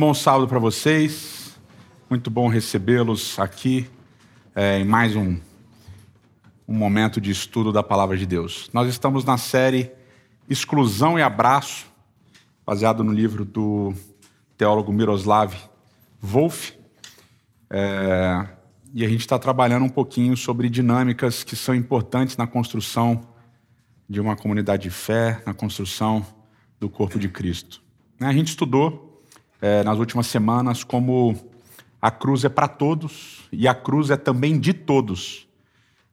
Bom sábado para vocês. Muito bom recebê-los aqui é, em mais um, um momento de estudo da palavra de Deus. Nós estamos na série Exclusão e Abraço, baseado no livro do teólogo Miroslav Wolf. É, e a gente está trabalhando um pouquinho sobre dinâmicas que são importantes na construção de uma comunidade de fé, na construção do corpo de Cristo. A gente estudou é, nas últimas semanas como a cruz é para todos e a cruz é também de todos.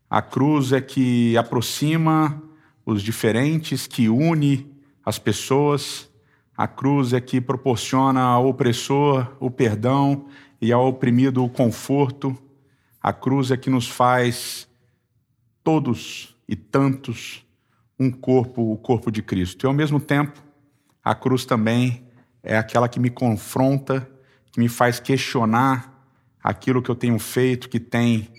A cruz é que aproxima os diferentes, que une as pessoas. A cruz é que proporciona ao opressor o perdão e ao oprimido o conforto. A cruz é que nos faz todos e tantos um corpo, o corpo de Cristo. E ao mesmo tempo, a cruz também é aquela que me confronta, que me faz questionar aquilo que eu tenho feito, que tem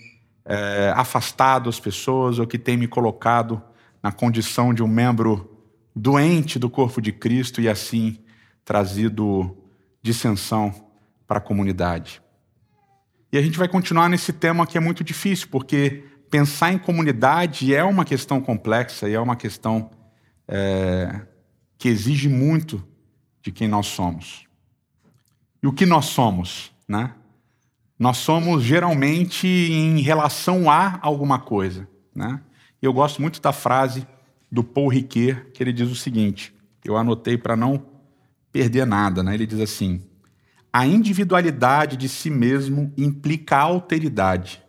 é, afastado as pessoas ou que tem me colocado na condição de um membro doente do corpo de Cristo e assim trazido dissensão para a comunidade. E a gente vai continuar nesse tema que é muito difícil, porque pensar em comunidade é uma questão complexa e é uma questão é, que exige muito de quem nós somos. E o que nós somos, né? Nós somos geralmente em relação a alguma coisa, né? Eu gosto muito da frase do Paul Ricoeur, que ele diz o seguinte, eu anotei para não perder nada, né? Ele diz assim: a individualidade de si mesmo implica a alteridade,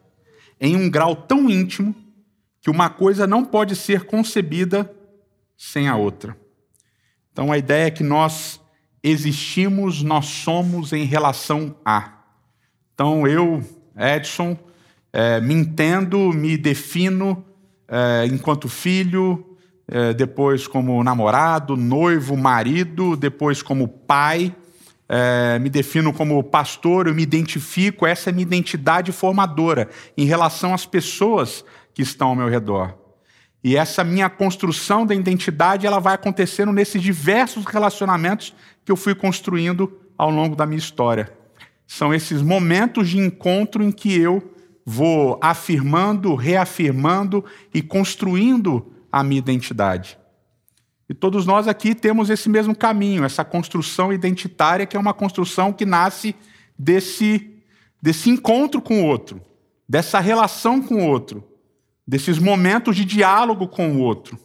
em um grau tão íntimo que uma coisa não pode ser concebida sem a outra. Então a ideia é que nós existimos, nós somos em relação a. Então eu, Edson, é, me entendo, me defino é, enquanto filho, é, depois como namorado, noivo, marido, depois como pai, é, me defino como pastor, eu me identifico, essa é minha identidade formadora em relação às pessoas que estão ao meu redor. E essa minha construção da identidade, ela vai acontecendo nesses diversos relacionamentos que eu fui construindo ao longo da minha história. São esses momentos de encontro em que eu vou afirmando, reafirmando e construindo a minha identidade. E todos nós aqui temos esse mesmo caminho, essa construção identitária, que é uma construção que nasce desse, desse encontro com o outro, dessa relação com o outro, desses momentos de diálogo com o outro.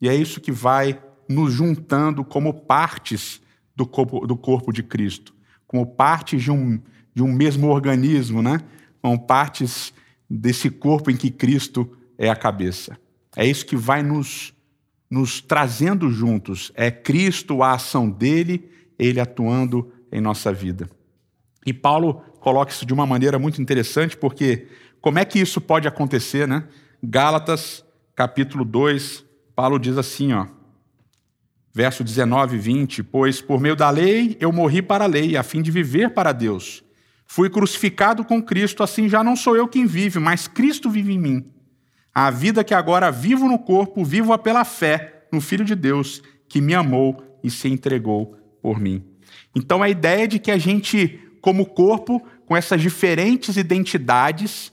E é isso que vai nos juntando como partes do corpo, do corpo de Cristo, como partes de um, de um mesmo organismo, né? como partes desse corpo em que Cristo é a cabeça. É isso que vai nos, nos trazendo juntos. É Cristo, a ação dele, ele atuando em nossa vida. E Paulo coloca isso de uma maneira muito interessante, porque como é que isso pode acontecer, né? Gálatas, capítulo 2, Paulo diz assim, ó: Verso 19 e 20: Pois por meio da lei eu morri para a lei, a fim de viver para Deus. Fui crucificado com Cristo, assim já não sou eu quem vive, mas Cristo vive em mim. A vida que agora vivo no corpo, vivo-a pela fé no Filho de Deus, que me amou e se entregou por mim. Então a ideia de que a gente, como corpo, com essas diferentes identidades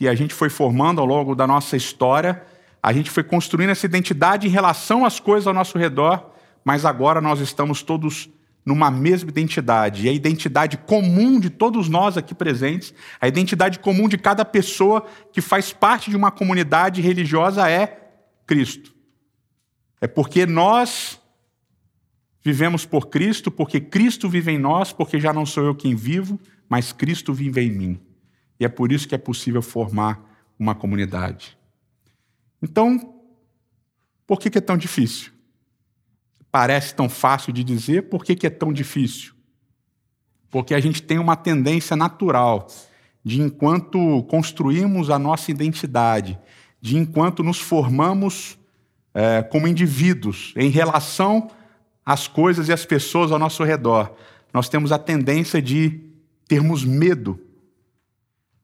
que a gente foi formando ao longo da nossa história, a gente foi construindo essa identidade em relação às coisas ao nosso redor, mas agora nós estamos todos numa mesma identidade. E a identidade comum de todos nós aqui presentes, a identidade comum de cada pessoa que faz parte de uma comunidade religiosa é Cristo. É porque nós vivemos por Cristo, porque Cristo vive em nós, porque já não sou eu quem vivo, mas Cristo vive em mim. E é por isso que é possível formar uma comunidade. Então, por que é tão difícil? parece tão fácil de dizer, por que, que é tão difícil? Porque a gente tem uma tendência natural de, enquanto construímos a nossa identidade, de enquanto nos formamos é, como indivíduos em relação às coisas e às pessoas ao nosso redor, nós temos a tendência de termos medo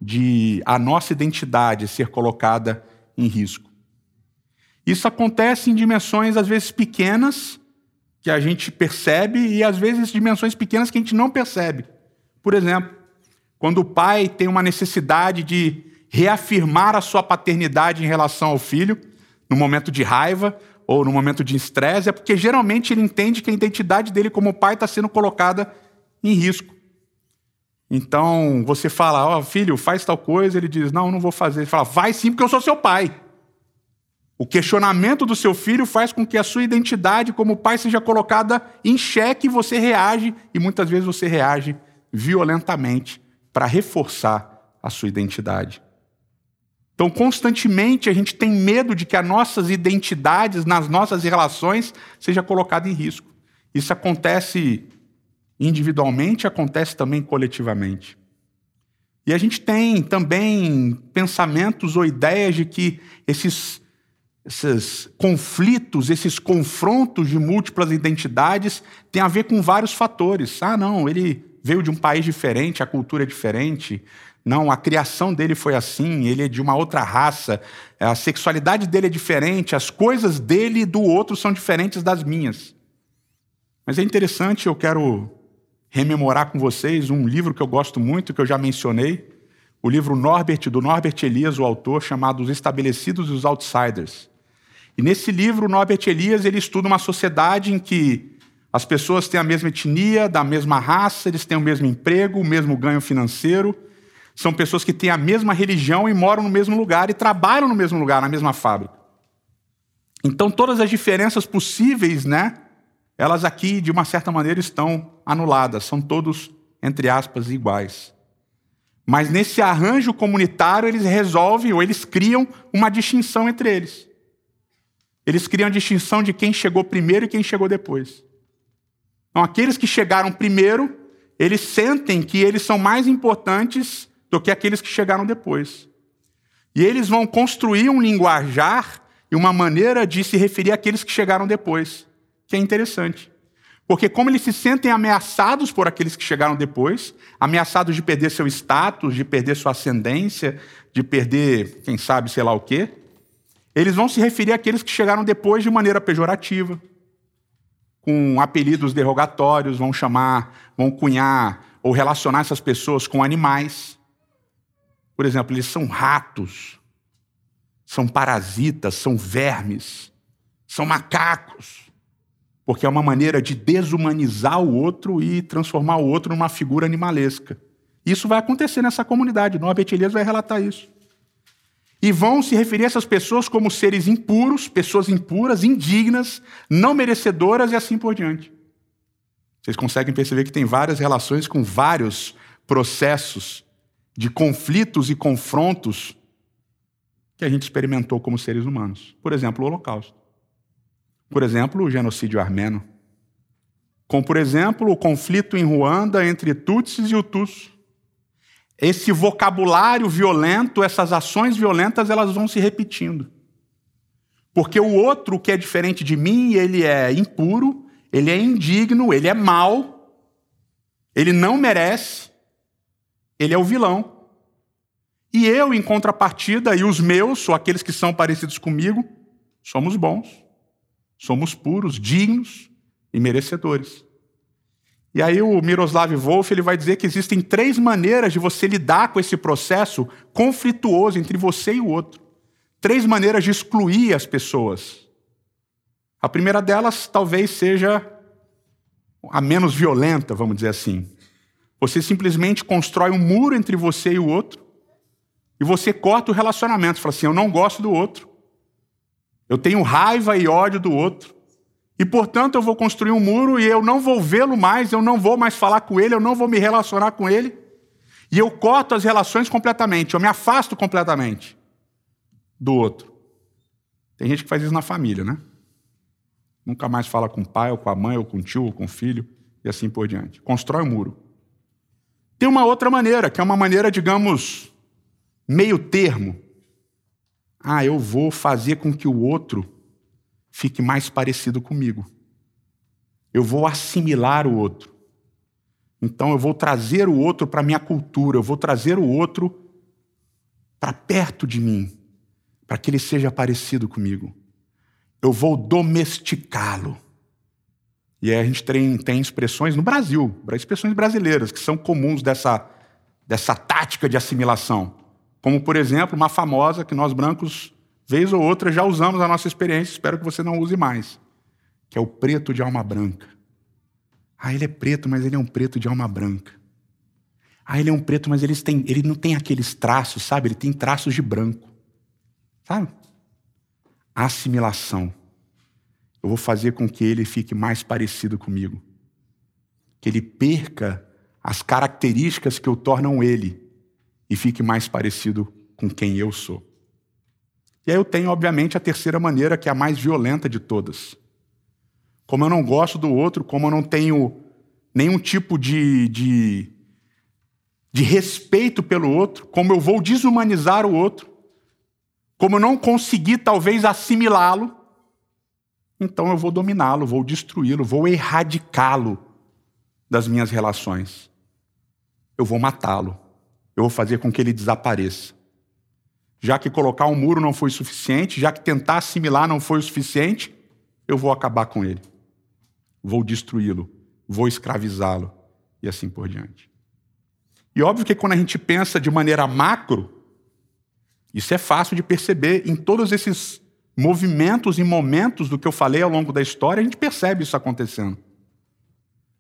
de a nossa identidade ser colocada em risco. Isso acontece em dimensões às vezes pequenas, que a gente percebe e às vezes dimensões pequenas que a gente não percebe. Por exemplo, quando o pai tem uma necessidade de reafirmar a sua paternidade em relação ao filho, no momento de raiva ou no momento de estresse, é porque geralmente ele entende que a identidade dele como pai está sendo colocada em risco. Então você fala, ó, oh, filho, faz tal coisa, ele diz, não, não vou fazer. Ele fala, vai sim, porque eu sou seu pai. O questionamento do seu filho faz com que a sua identidade como pai seja colocada em xeque e você reage, e muitas vezes você reage violentamente para reforçar a sua identidade. Então, constantemente a gente tem medo de que as nossas identidades nas nossas relações seja colocada em risco. Isso acontece individualmente, acontece também coletivamente. E a gente tem também pensamentos ou ideias de que esses esses conflitos, esses confrontos de múltiplas identidades têm a ver com vários fatores. Ah, não, ele veio de um país diferente, a cultura é diferente. Não, a criação dele foi assim, ele é de uma outra raça, a sexualidade dele é diferente, as coisas dele e do outro são diferentes das minhas. Mas é interessante, eu quero rememorar com vocês um livro que eu gosto muito, que eu já mencionei, o livro Norbert, do Norbert Elias, o autor, chamado Os Estabelecidos e os Outsiders. E nesse livro, Norbert Elias ele estuda uma sociedade em que as pessoas têm a mesma etnia, da mesma raça, eles têm o mesmo emprego, o mesmo ganho financeiro, são pessoas que têm a mesma religião e moram no mesmo lugar e trabalham no mesmo lugar, na mesma fábrica. Então, todas as diferenças possíveis, né, elas aqui, de uma certa maneira, estão anuladas, são todos, entre aspas, iguais. Mas nesse arranjo comunitário, eles resolvem ou eles criam uma distinção entre eles. Eles criam a distinção de quem chegou primeiro e quem chegou depois. Então, aqueles que chegaram primeiro, eles sentem que eles são mais importantes do que aqueles que chegaram depois. E eles vão construir um linguajar e uma maneira de se referir àqueles que chegaram depois, que é interessante. Porque, como eles se sentem ameaçados por aqueles que chegaram depois, ameaçados de perder seu status, de perder sua ascendência, de perder, quem sabe, sei lá o quê, eles vão se referir àqueles que chegaram depois de maneira pejorativa, com apelidos derrogatórios, vão chamar, vão cunhar ou relacionar essas pessoas com animais. Por exemplo, eles são ratos, são parasitas, são vermes, são macacos, porque é uma maneira de desumanizar o outro e transformar o outro numa figura animalesca. Isso vai acontecer nessa comunidade, Norbert Elias vai relatar isso e vão se referir a essas pessoas como seres impuros, pessoas impuras, indignas, não merecedoras e assim por diante. Vocês conseguem perceber que tem várias relações com vários processos de conflitos e confrontos que a gente experimentou como seres humanos. Por exemplo, o Holocausto. Por exemplo, o genocídio armeno. Como, por exemplo, o conflito em Ruanda entre Tutsis e Hutus esse vocabulário violento, essas ações violentas, elas vão se repetindo. Porque o outro que é diferente de mim, ele é impuro, ele é indigno, ele é mau, ele não merece, ele é o vilão. E eu, em contrapartida, e os meus, ou aqueles que são parecidos comigo, somos bons, somos puros, dignos e merecedores. E aí o Miroslav Wolf ele vai dizer que existem três maneiras de você lidar com esse processo conflituoso entre você e o outro. Três maneiras de excluir as pessoas. A primeira delas talvez seja a menos violenta, vamos dizer assim. Você simplesmente constrói um muro entre você e o outro e você corta o relacionamento. Você fala assim: eu não gosto do outro. Eu tenho raiva e ódio do outro. E, portanto, eu vou construir um muro e eu não vou vê-lo mais, eu não vou mais falar com ele, eu não vou me relacionar com ele. E eu corto as relações completamente, eu me afasto completamente do outro. Tem gente que faz isso na família, né? Nunca mais fala com o pai, ou com a mãe, ou com o tio, ou com o filho, e assim por diante. Constrói um muro. Tem uma outra maneira, que é uma maneira, digamos, meio termo. Ah, eu vou fazer com que o outro fique mais parecido comigo. Eu vou assimilar o outro. Então eu vou trazer o outro para a minha cultura, eu vou trazer o outro para perto de mim, para que ele seja parecido comigo. Eu vou domesticá-lo. E a gente tem, tem expressões no Brasil, expressões brasileiras, que são comuns dessa, dessa tática de assimilação. Como, por exemplo, uma famosa que nós brancos, vez ou outra, já usamos na nossa experiência, espero que você não use mais, que é o preto de alma branca. Ah, ele é preto, mas ele é um preto de alma branca. Ah, ele é um preto, mas ele, tem, ele não tem aqueles traços, sabe? Ele tem traços de branco. Sabe? Assimilação. Eu vou fazer com que ele fique mais parecido comigo. Que ele perca as características que o tornam ele e fique mais parecido com quem eu sou. E aí eu tenho, obviamente, a terceira maneira, que é a mais violenta de todas. Como eu não gosto do outro, como eu não tenho nenhum tipo de, de, de respeito pelo outro, como eu vou desumanizar o outro, como eu não consegui talvez assimilá-lo, então eu vou dominá-lo, vou destruí-lo, vou erradicá-lo das minhas relações. Eu vou matá-lo. Eu vou fazer com que ele desapareça. Já que colocar um muro não foi suficiente, já que tentar assimilar não foi o suficiente, eu vou acabar com ele. Vou destruí-lo, vou escravizá-lo e assim por diante. E óbvio que quando a gente pensa de maneira macro, isso é fácil de perceber em todos esses movimentos e momentos do que eu falei ao longo da história, a gente percebe isso acontecendo.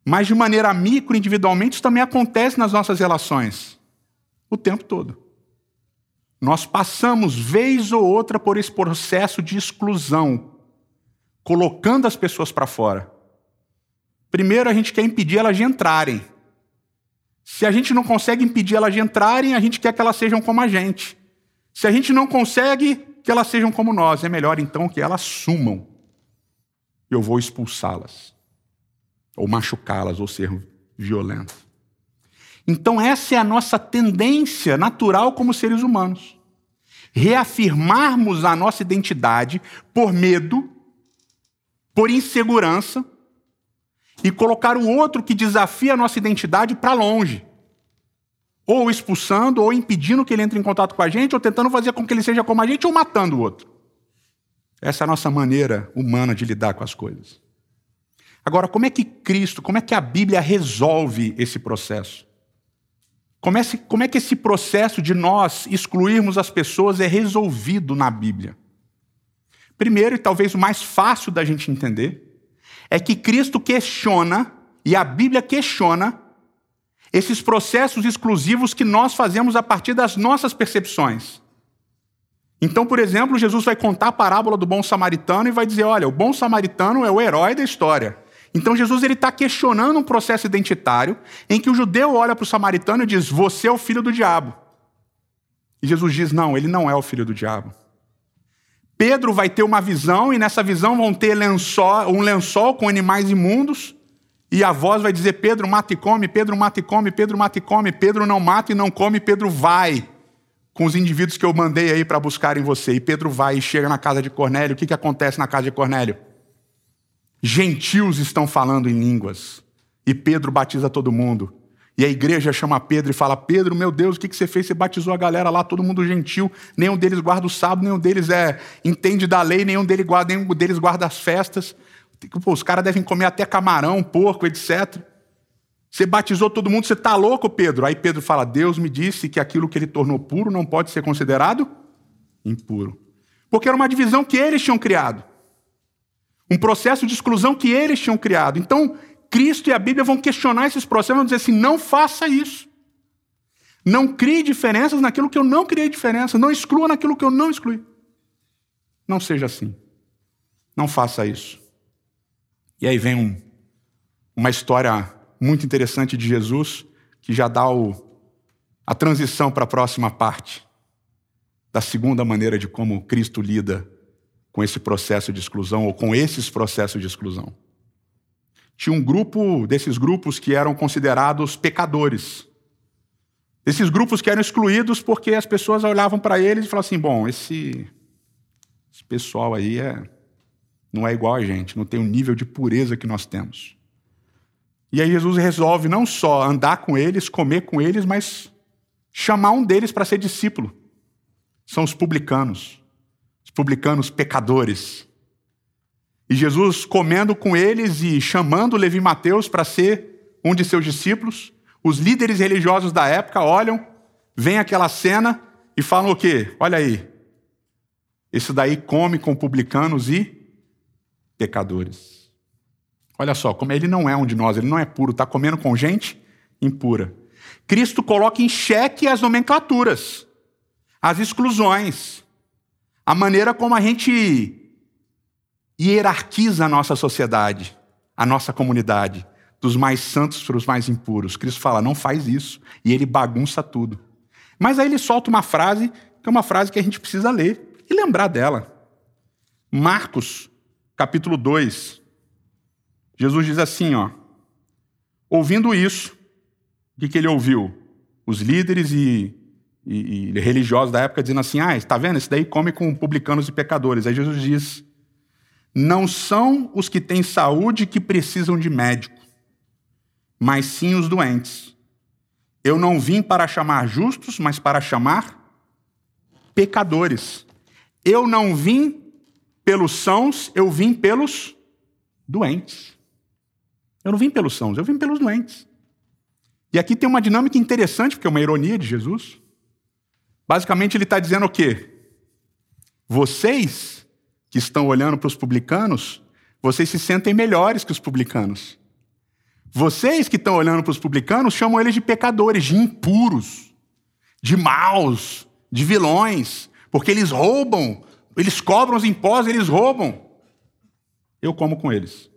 Mas de maneira micro, individualmente, isso também acontece nas nossas relações. O tempo todo. Nós passamos, vez ou outra, por esse processo de exclusão, colocando as pessoas para fora. Primeiro, a gente quer impedir elas de entrarem. Se a gente não consegue impedir elas de entrarem, a gente quer que elas sejam como a gente. Se a gente não consegue, que elas sejam como nós. É melhor então que elas sumam. Eu vou expulsá-las, ou machucá-las, ou ser violento. Então, essa é a nossa tendência natural como seres humanos. Reafirmarmos a nossa identidade por medo, por insegurança, e colocar o outro que desafia a nossa identidade para longe ou expulsando, ou impedindo que ele entre em contato com a gente, ou tentando fazer com que ele seja como a gente, ou matando o outro. Essa é a nossa maneira humana de lidar com as coisas. Agora, como é que Cristo, como é que a Bíblia resolve esse processo? Como é, como é que esse processo de nós excluirmos as pessoas é resolvido na Bíblia? Primeiro, e talvez o mais fácil da gente entender, é que Cristo questiona, e a Bíblia questiona, esses processos exclusivos que nós fazemos a partir das nossas percepções. Então, por exemplo, Jesus vai contar a parábola do bom samaritano e vai dizer: olha, o bom samaritano é o herói da história. Então, Jesus ele está questionando um processo identitário em que o judeu olha para o samaritano e diz: Você é o filho do diabo. E Jesus diz: Não, ele não é o filho do diabo. Pedro vai ter uma visão e nessa visão vão ter lençol, um lençol com animais imundos e a voz vai dizer: Pedro mata e come, Pedro mata e come, Pedro mata e come, Pedro não mata e não come, Pedro vai com os indivíduos que eu mandei aí para buscarem você. E Pedro vai e chega na casa de Cornélio. O que, que acontece na casa de Cornélio? Gentios estão falando em línguas. E Pedro batiza todo mundo. E a igreja chama Pedro e fala: Pedro, meu Deus, o que, você fez? Você batizou a galera lá, todo mundo gentil. Nenhum deles guarda o sábado, nenhum deles é entende da lei, nenhum deles guarda, nenhum deles guarda as festas. Pô, os caras devem comer até camarão, porco, etc. Você batizou todo mundo, você está louco, Pedro? Aí Pedro fala: Deus me disse que aquilo que ele tornou puro não pode ser considerado impuro. Porque era uma divisão que eles tinham criado. Um processo de exclusão que eles tinham criado. Então, Cristo e a Bíblia vão questionar esses processos, vão dizer assim: não faça isso. Não crie diferenças naquilo que eu não criei diferença. Não exclua naquilo que eu não excluí. Não seja assim. Não faça isso. E aí vem um, uma história muito interessante de Jesus, que já dá o, a transição para a próxima parte, da segunda maneira de como Cristo lida com esse processo de exclusão, ou com esses processos de exclusão. Tinha um grupo desses grupos que eram considerados pecadores. Esses grupos que eram excluídos porque as pessoas olhavam para eles e falavam assim: bom, esse, esse pessoal aí é não é igual a gente, não tem o nível de pureza que nós temos. E aí Jesus resolve não só andar com eles, comer com eles, mas chamar um deles para ser discípulo. São os publicanos. Os publicanos pecadores. E Jesus comendo com eles e chamando Levi Mateus para ser um de seus discípulos. Os líderes religiosos da época olham, veem aquela cena e falam o quê? Olha aí. Esse daí come com publicanos e pecadores. Olha só, como ele não é um de nós, ele não é puro, está comendo com gente impura. Cristo coloca em xeque as nomenclaturas, as exclusões, a maneira como a gente hierarquiza a nossa sociedade, a nossa comunidade, dos mais santos para os mais impuros. Cristo fala, não faz isso, e ele bagunça tudo. Mas aí ele solta uma frase, que é uma frase que a gente precisa ler e lembrar dela. Marcos, capítulo 2. Jesus diz assim, ó: Ouvindo isso, o que, que ele ouviu? Os líderes e, e, e religiosos da época dizendo assim: Ah, está vendo? Esse daí come com publicanos e pecadores. Aí Jesus diz: Não são os que têm saúde que precisam de médico, mas sim os doentes. Eu não vim para chamar justos, mas para chamar pecadores. Eu não vim pelos sãos, eu vim pelos doentes. Eu não vim pelos sãos, eu vim pelos doentes. E aqui tem uma dinâmica interessante, porque é uma ironia de Jesus. Basicamente, ele está dizendo o quê? Vocês que estão olhando para os publicanos, vocês se sentem melhores que os publicanos. Vocês que estão olhando para os publicanos chamam eles de pecadores, de impuros, de maus, de vilões, porque eles roubam, eles cobram os impostos, eles roubam. Eu como com eles.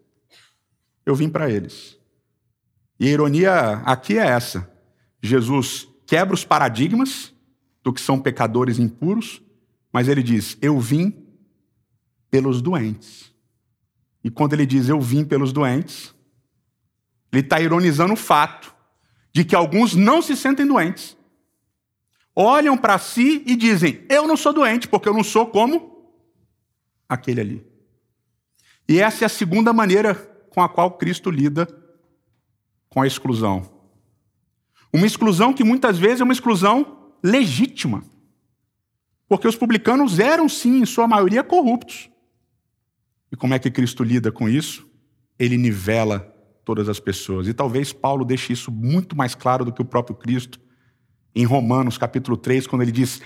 Eu vim para eles. E a ironia aqui é essa: Jesus quebra os paradigmas do que são pecadores impuros, mas ele diz: Eu vim pelos doentes. E quando ele diz eu vim pelos doentes, ele está ironizando o fato de que alguns não se sentem doentes. Olham para si e dizem: Eu não sou doente, porque eu não sou como aquele ali. E essa é a segunda maneira com a qual Cristo lida com a exclusão. Uma exclusão que muitas vezes é uma exclusão legítima. Porque os publicanos eram, sim, em sua maioria, corruptos. E como é que Cristo lida com isso? Ele nivela todas as pessoas. E talvez Paulo deixe isso muito mais claro do que o próprio Cristo em Romanos, capítulo 3, quando ele diz: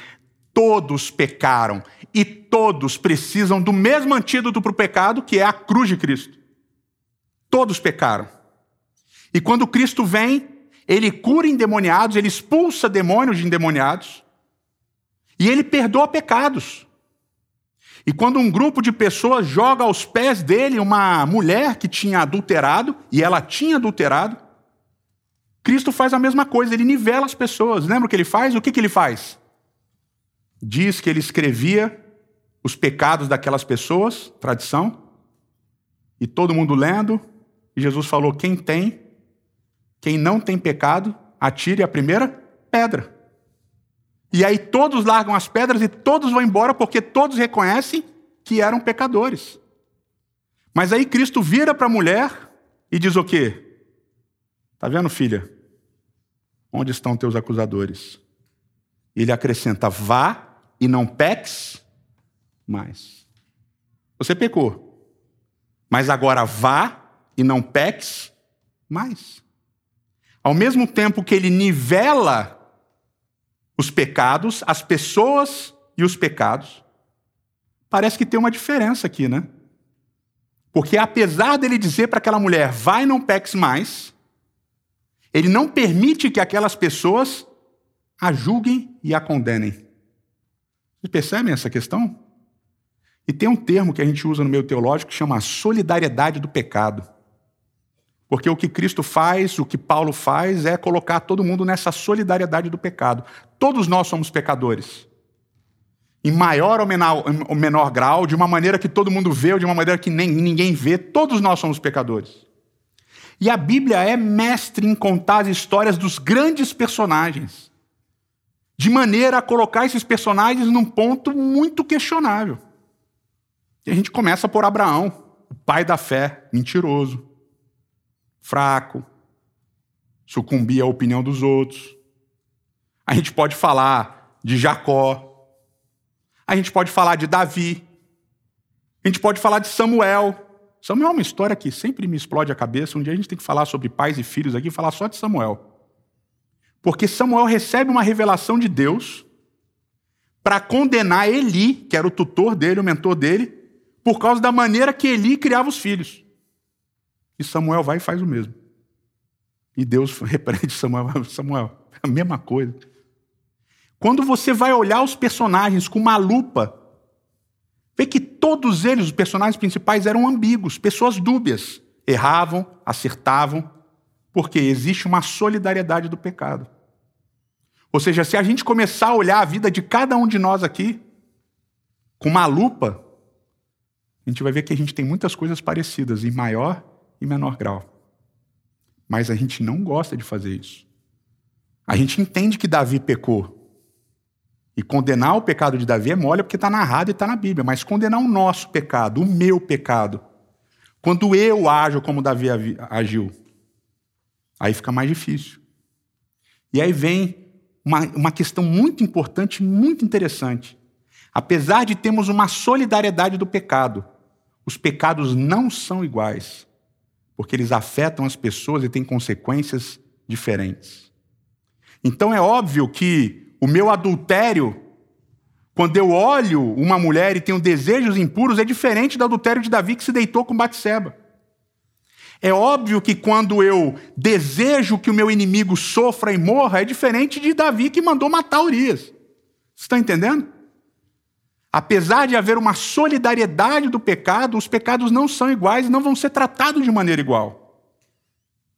Todos pecaram e todos precisam do mesmo antídoto para o pecado, que é a cruz de Cristo. Todos pecaram. E quando Cristo vem, ele cura endemoniados, ele expulsa demônios de endemoniados, e ele perdoa pecados. E quando um grupo de pessoas joga aos pés dele uma mulher que tinha adulterado, e ela tinha adulterado, Cristo faz a mesma coisa, ele nivela as pessoas. Lembra o que ele faz? O que, que ele faz? Diz que ele escrevia os pecados daquelas pessoas, tradição, e todo mundo lendo, e Jesus falou: quem tem, quem não tem pecado, atire a primeira pedra. E aí todos largam as pedras e todos vão embora porque todos reconhecem que eram pecadores. Mas aí Cristo vira para a mulher e diz o quê? Tá vendo, filha? Onde estão teus acusadores? Ele acrescenta: vá e não peques mais. Você pecou, mas agora vá e não peques mais. Ao mesmo tempo que ele nivela os pecados, as pessoas e os pecados, parece que tem uma diferença aqui, né? Porque apesar dele dizer para aquela mulher, vai não peques mais, ele não permite que aquelas pessoas a julguem e a condenem. Vocês percebem essa questão? E tem um termo que a gente usa no meio teológico que chama solidariedade do pecado. Porque o que Cristo faz, o que Paulo faz, é colocar todo mundo nessa solidariedade do pecado. Todos nós somos pecadores. Em maior ou menor, grau, de uma maneira que todo mundo vê ou de uma maneira que nem, ninguém vê, todos nós somos pecadores. E a Bíblia é mestre em contar as histórias dos grandes personagens, de maneira a colocar esses personagens num ponto muito questionável. E a gente começa por Abraão, o pai da fé, mentiroso fraco, sucumbir à opinião dos outros. A gente pode falar de Jacó. A gente pode falar de Davi. A gente pode falar de Samuel. Samuel é uma história que sempre me explode a cabeça. Um dia a gente tem que falar sobre pais e filhos aqui, falar só de Samuel. Porque Samuel recebe uma revelação de Deus para condenar Eli, que era o tutor dele, o mentor dele, por causa da maneira que Eli criava os filhos. E Samuel vai e faz o mesmo. E Deus repreende Samuel. Samuel, a mesma coisa. Quando você vai olhar os personagens com uma lupa, vê que todos eles, os personagens principais, eram ambíguos, pessoas dúbias. Erravam, acertavam, porque existe uma solidariedade do pecado. Ou seja, se a gente começar a olhar a vida de cada um de nós aqui com uma lupa, a gente vai ver que a gente tem muitas coisas parecidas, em maior e menor grau. Mas a gente não gosta de fazer isso. A gente entende que Davi pecou. E condenar o pecado de Davi é mole porque está narrado e está na Bíblia. Mas condenar o nosso pecado, o meu pecado, quando eu ajo como Davi agiu, aí fica mais difícil. E aí vem uma, uma questão muito importante, muito interessante. Apesar de termos uma solidariedade do pecado, os pecados não são iguais, porque eles afetam as pessoas e têm consequências diferentes. Então é óbvio que o meu adultério, quando eu olho uma mulher e tenho desejos impuros, é diferente do adultério de Davi que se deitou com Batseba. É óbvio que quando eu desejo que o meu inimigo sofra e morra, é diferente de Davi que mandou matar Urias. Você está entendendo? Apesar de haver uma solidariedade do pecado, os pecados não são iguais e não vão ser tratados de maneira igual.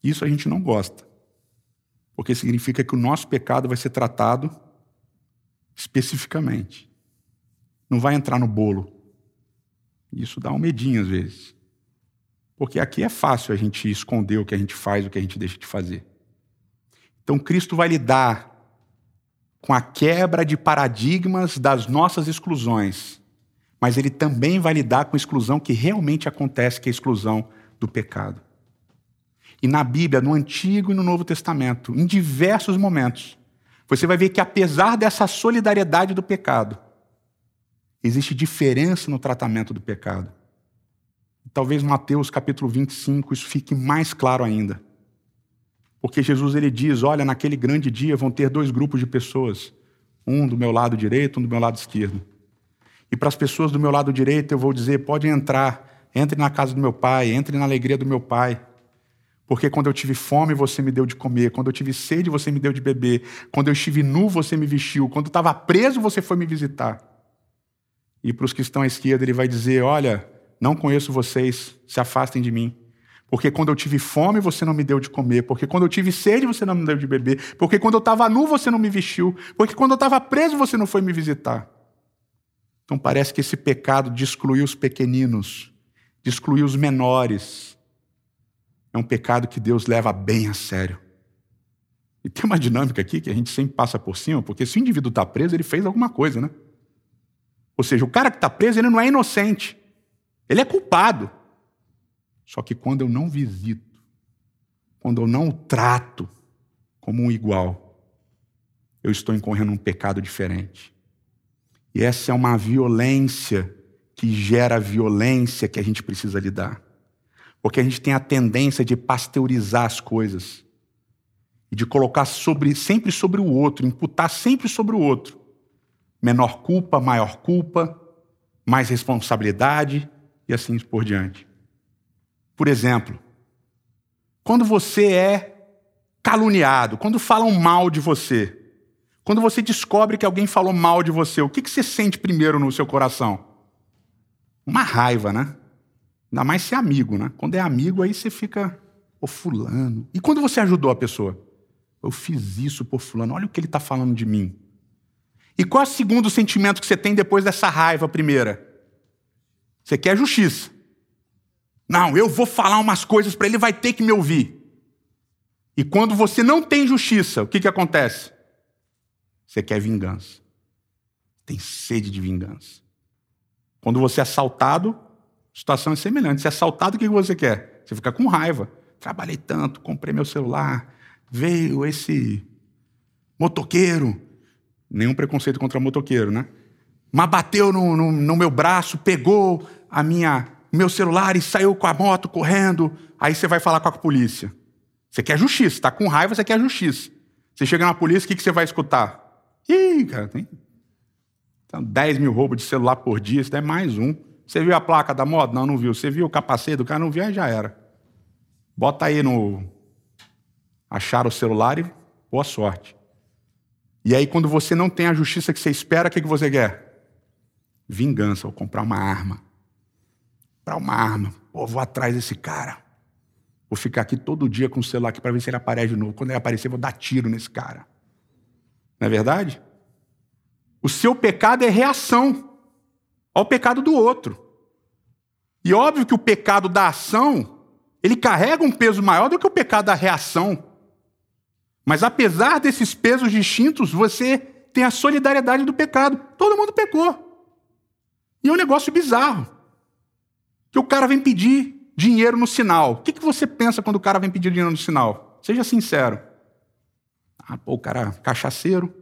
Isso a gente não gosta. Porque significa que o nosso pecado vai ser tratado especificamente. Não vai entrar no bolo. Isso dá um medinho às vezes. Porque aqui é fácil a gente esconder o que a gente faz, o que a gente deixa de fazer. Então Cristo vai lidar com a quebra de paradigmas das nossas exclusões, mas ele também vai lidar com a exclusão que realmente acontece, que é a exclusão do pecado. E na Bíblia, no Antigo e no Novo Testamento, em diversos momentos, você vai ver que apesar dessa solidariedade do pecado, existe diferença no tratamento do pecado. Talvez Mateus capítulo 25 isso fique mais claro ainda. Porque Jesus ele diz: "Olha, naquele grande dia vão ter dois grupos de pessoas, um do meu lado direito, um do meu lado esquerdo. E para as pessoas do meu lado direito eu vou dizer: pode entrar, entre na casa do meu pai, entre na alegria do meu pai. Porque quando eu tive fome, você me deu de comer. Quando eu tive sede, você me deu de beber. Quando eu estive nu, você me vestiu. Quando eu estava preso, você foi me visitar. E para os que estão à esquerda, ele vai dizer: Olha, não conheço vocês, se afastem de mim. Porque quando eu tive fome, você não me deu de comer. Porque quando eu tive sede, você não me deu de beber. Porque quando eu estava nu, você não me vestiu. Porque quando eu estava preso, você não foi me visitar. Então parece que esse pecado de excluir os pequeninos, de excluir os menores, é um pecado que Deus leva bem a sério. E tem uma dinâmica aqui que a gente sempre passa por cima, porque se o indivíduo está preso, ele fez alguma coisa, né? Ou seja, o cara que está preso, ele não é inocente. Ele é culpado. Só que quando eu não visito, quando eu não o trato como um igual, eu estou incorrendo um pecado diferente. E essa é uma violência que gera violência que a gente precisa lidar. Porque a gente tem a tendência de pasteurizar as coisas e de colocar sobre, sempre sobre o outro, imputar sempre sobre o outro. Menor culpa, maior culpa, mais responsabilidade, e assim por diante. Por exemplo, quando você é caluniado, quando falam mal de você, quando você descobre que alguém falou mal de você, o que, que você sente primeiro no seu coração? Uma raiva, né? Ainda mais ser amigo, né? Quando é amigo, aí você fica, ô fulano. E quando você ajudou a pessoa? Eu fiz isso por fulano, olha o que ele está falando de mim. E qual é o segundo sentimento que você tem depois dessa raiva primeira? Você quer justiça. Não, eu vou falar umas coisas para ele, vai ter que me ouvir. E quando você não tem justiça, o que, que acontece? Você quer vingança. Tem sede de vingança. Quando você é assaltado, a situação é semelhante. Você é assaltado, o que você quer? Você fica com raiva. Trabalhei tanto, comprei meu celular, veio esse motoqueiro. Nenhum preconceito contra motoqueiro, né? Mas bateu no, no, no meu braço, pegou a minha meu celular e saiu com a moto correndo. Aí você vai falar com a polícia. Você quer justiça, está com raiva, você quer justiça. Você chega na polícia, o que, que você vai escutar? Ih, cara, tem 10 mil roubos de celular por dia, isso é mais um. Você viu a placa da moto? Não, não viu. Você viu o capacete do cara? Não viu, aí já era. Bota aí no. Achar o celular e boa sorte. E aí, quando você não tem a justiça que você espera, o que, que você quer? Vingança, vou comprar uma arma. Comprar uma arma. Pô, vou atrás desse cara. Vou ficar aqui todo dia com o celular aqui para ver se ele aparece de novo. Quando ele aparecer, vou dar tiro nesse cara. Não é verdade? O seu pecado é reação ao pecado do outro. E óbvio que o pecado da ação, ele carrega um peso maior do que o pecado da reação. Mas apesar desses pesos distintos, você tem a solidariedade do pecado. Todo mundo pecou. E é um negócio bizarro. Que o cara vem pedir dinheiro no sinal. O que, que você pensa quando o cara vem pedir dinheiro no sinal? Seja sincero. Ah, pô, o cara cachaceiro,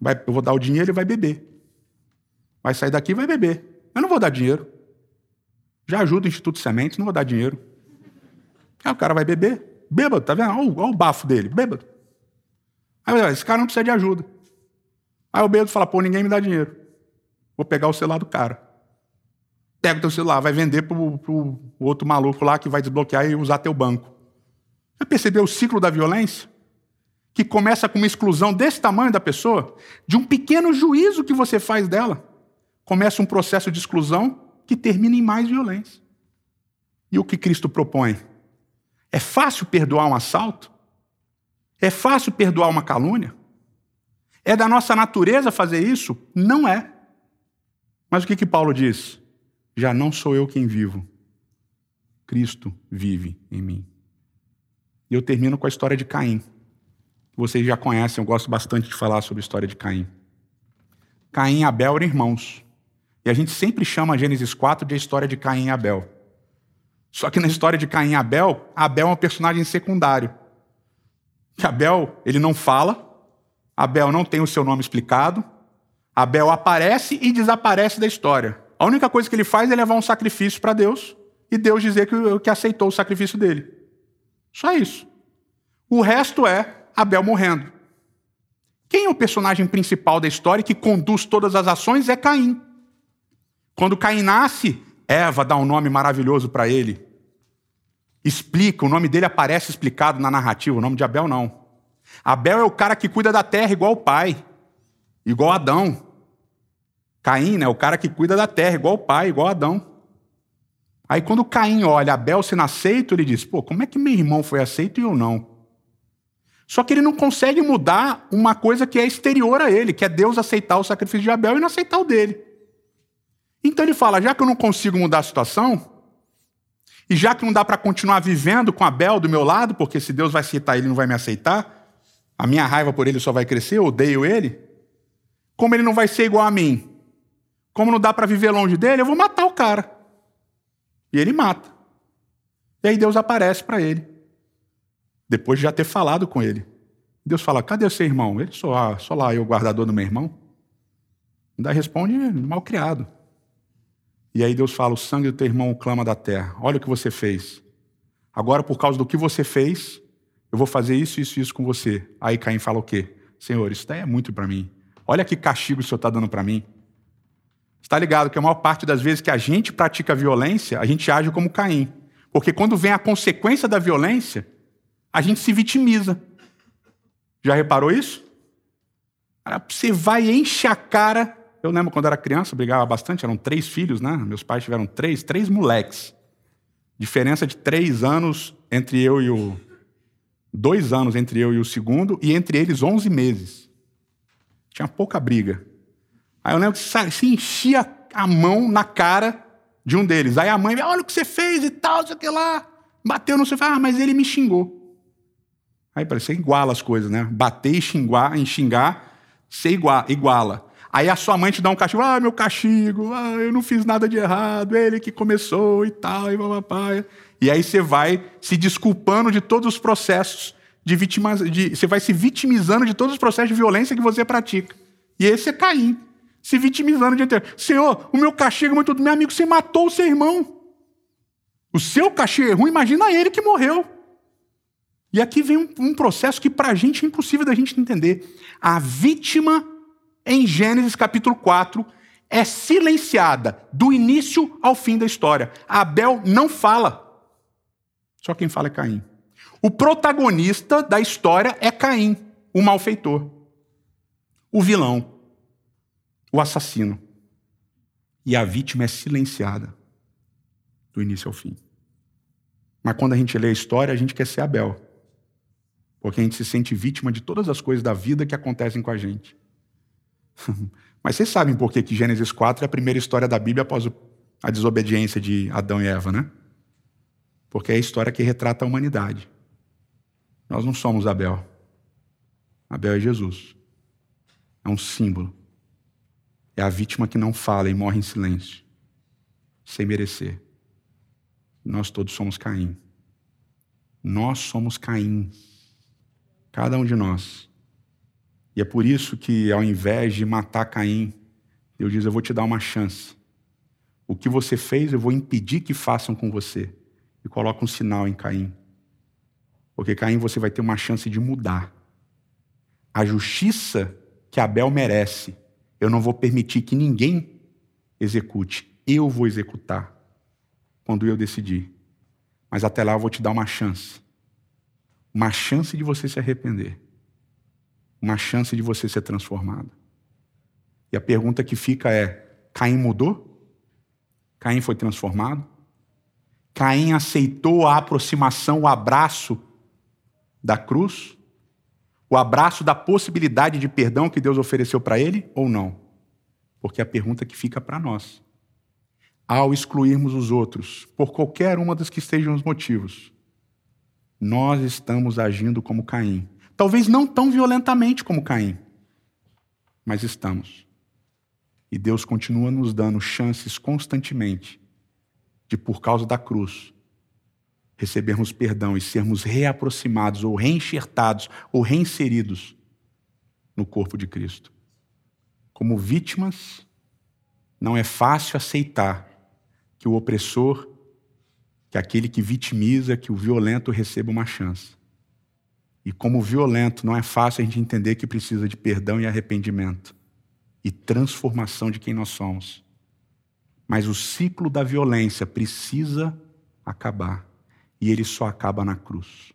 Vai, eu vou dar o dinheiro e vai beber. Vai sair daqui e vai beber. Eu não vou dar dinheiro. Já ajuda o Instituto Sementes, não vou dar dinheiro. Aí o cara vai beber. Bêbado, tá vendo? Olha, olha o bafo dele, bêbado. Aí esse cara não precisa de ajuda. Aí o bêbado fala, pô, ninguém me dá dinheiro. Vou pegar o celular do cara. Pega o teu celular, vai vender pro, pro outro maluco lá que vai desbloquear e usar teu banco. Já percebeu o ciclo da violência? que começa com uma exclusão desse tamanho da pessoa, de um pequeno juízo que você faz dela, começa um processo de exclusão que termina em mais violência. E o que Cristo propõe? É fácil perdoar um assalto? É fácil perdoar uma calúnia? É da nossa natureza fazer isso? Não é. Mas o que, que Paulo diz? Já não sou eu quem vivo, Cristo vive em mim. E eu termino com a história de Caim vocês já conhecem, eu gosto bastante de falar sobre a história de Caim. Caim e Abel eram irmãos. E a gente sempre chama Gênesis 4 de a história de Caim e Abel. Só que na história de Caim e Abel, Abel é um personagem secundário. Abel, ele não fala, Abel não tem o seu nome explicado, Abel aparece e desaparece da história. A única coisa que ele faz é levar um sacrifício para Deus e Deus dizer que, que aceitou o sacrifício dele. Só isso. O resto é Abel morrendo. Quem é o personagem principal da história que conduz todas as ações é Caim. Quando Caim nasce, Eva dá um nome maravilhoso para ele. Explica, o nome dele aparece explicado na narrativa, o nome de Abel não. Abel é o cara que cuida da terra igual o pai, igual Adão. Caim é o cara que cuida da terra igual o pai, igual Adão. Aí quando Caim olha Abel sendo aceito, ele diz: pô, como é que meu irmão foi aceito e eu não? Só que ele não consegue mudar uma coisa que é exterior a ele, que é Deus aceitar o sacrifício de Abel e não aceitar o dele. Então ele fala: já que eu não consigo mudar a situação, e já que não dá para continuar vivendo com Abel do meu lado, porque se Deus vai aceitar ele, não vai me aceitar, a minha raiva por ele só vai crescer, eu odeio ele. Como ele não vai ser igual a mim, como não dá para viver longe dele, eu vou matar o cara. E ele mata. E aí Deus aparece para ele. Depois de já ter falado com ele. Deus fala: Cadê seu irmão? Ele só, ah, só lá, eu, guardador do meu irmão. Ainda responde: Mal criado. E aí Deus fala: O sangue do teu irmão clama da terra. Olha o que você fez. Agora, por causa do que você fez, eu vou fazer isso, isso isso com você. Aí Caim fala o quê? Senhor, isso daí é muito para mim. Olha que castigo o Senhor está dando para mim. Está ligado que a maior parte das vezes que a gente pratica violência, a gente age como Caim. Porque quando vem a consequência da violência, a gente se vitimiza. Já reparou isso? Você vai e enche a cara. Eu lembro quando era criança, brigava bastante, eram três filhos, né? Meus pais tiveram três, três moleques. Diferença de três anos entre eu e o. Dois anos entre eu e o segundo, e entre eles onze meses. Tinha pouca briga. Aí eu lembro que se enchia a mão na cara de um deles. Aí a mãe, olha o que você fez e tal, sei que lá. Bateu no seu. Ah, mas ele me xingou. Aí parece iguala as coisas, né? Bater e xingar, em xingar, você iguala. Aí a sua mãe te dá um castigo, ah, meu castigo, ah, eu não fiz nada de errado, ele que começou e tal, e papapá. E aí você vai se desculpando de todos os processos de de, você vai se vitimizando de todos os processos de violência que você pratica. E esse é Caim. Se vitimizando diante dele. Senhor, o meu castigo é muito meu amigo, você matou o seu irmão. O seu castigo é ruim, imagina ele que morreu. E aqui vem um, um processo que para a gente é impossível da gente entender. A vítima, em Gênesis capítulo 4, é silenciada do início ao fim da história. Abel não fala. Só quem fala é Caim. O protagonista da história é Caim, o malfeitor, o vilão, o assassino. E a vítima é silenciada do início ao fim. Mas quando a gente lê a história, a gente quer ser Abel. Porque a gente se sente vítima de todas as coisas da vida que acontecem com a gente. Mas vocês sabem por que, que Gênesis 4 é a primeira história da Bíblia após a desobediência de Adão e Eva, né? Porque é a história que retrata a humanidade. Nós não somos Abel. Abel é Jesus. É um símbolo. É a vítima que não fala e morre em silêncio, sem merecer. Nós todos somos Caim. Nós somos Caim. Cada um de nós. E é por isso que, ao invés de matar Caim, Deus diz: Eu vou te dar uma chance. O que você fez, eu vou impedir que façam com você. E coloca um sinal em Caim. Porque Caim você vai ter uma chance de mudar. A justiça que Abel merece, eu não vou permitir que ninguém execute. Eu vou executar quando eu decidir. Mas até lá eu vou te dar uma chance. Uma chance de você se arrepender. Uma chance de você ser transformado. E a pergunta que fica é: Caim mudou? Caim foi transformado? Caim aceitou a aproximação, o abraço da cruz, o abraço da possibilidade de perdão que Deus ofereceu para ele ou não? Porque é a pergunta que fica para nós. Ao excluirmos os outros, por qualquer uma dos que estejam os motivos, nós estamos agindo como Caim. Talvez não tão violentamente como Caim, mas estamos. E Deus continua nos dando chances constantemente de, por causa da cruz, recebermos perdão e sermos reaproximados ou reenxertados ou reinseridos no corpo de Cristo. Como vítimas, não é fácil aceitar que o opressor, que aquele que vitimiza, que o violento receba uma chance. E como violento, não é fácil a gente entender que precisa de perdão e arrependimento e transformação de quem nós somos. Mas o ciclo da violência precisa acabar e ele só acaba na cruz.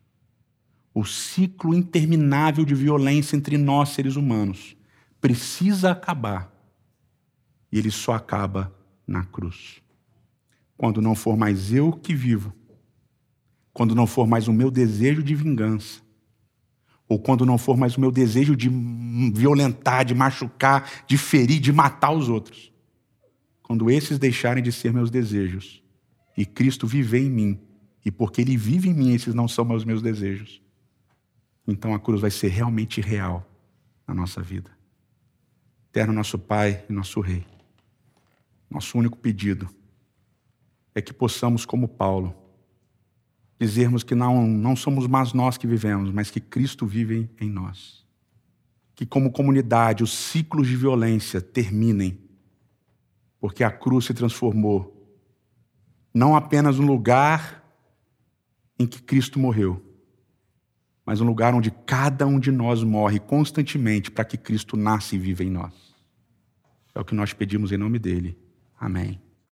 O ciclo interminável de violência entre nós, seres humanos, precisa acabar e ele só acaba na cruz. Quando não for mais eu que vivo, quando não for mais o meu desejo de vingança, ou quando não for mais o meu desejo de violentar, de machucar, de ferir, de matar os outros. Quando esses deixarem de ser meus desejos e Cristo viver em mim, e porque Ele vive em mim, esses não são os meus desejos. Então a cruz vai ser realmente real na nossa vida. Eterno nosso Pai e nosso Rei, nosso único pedido é que possamos, como Paulo, dizermos que não, não somos mais nós que vivemos, mas que Cristo vive em nós. Que, como comunidade, os ciclos de violência terminem, porque a cruz se transformou não apenas um lugar em que Cristo morreu, mas um lugar onde cada um de nós morre constantemente para que Cristo nasça e viva em nós. É o que nós pedimos em nome dele. Amém.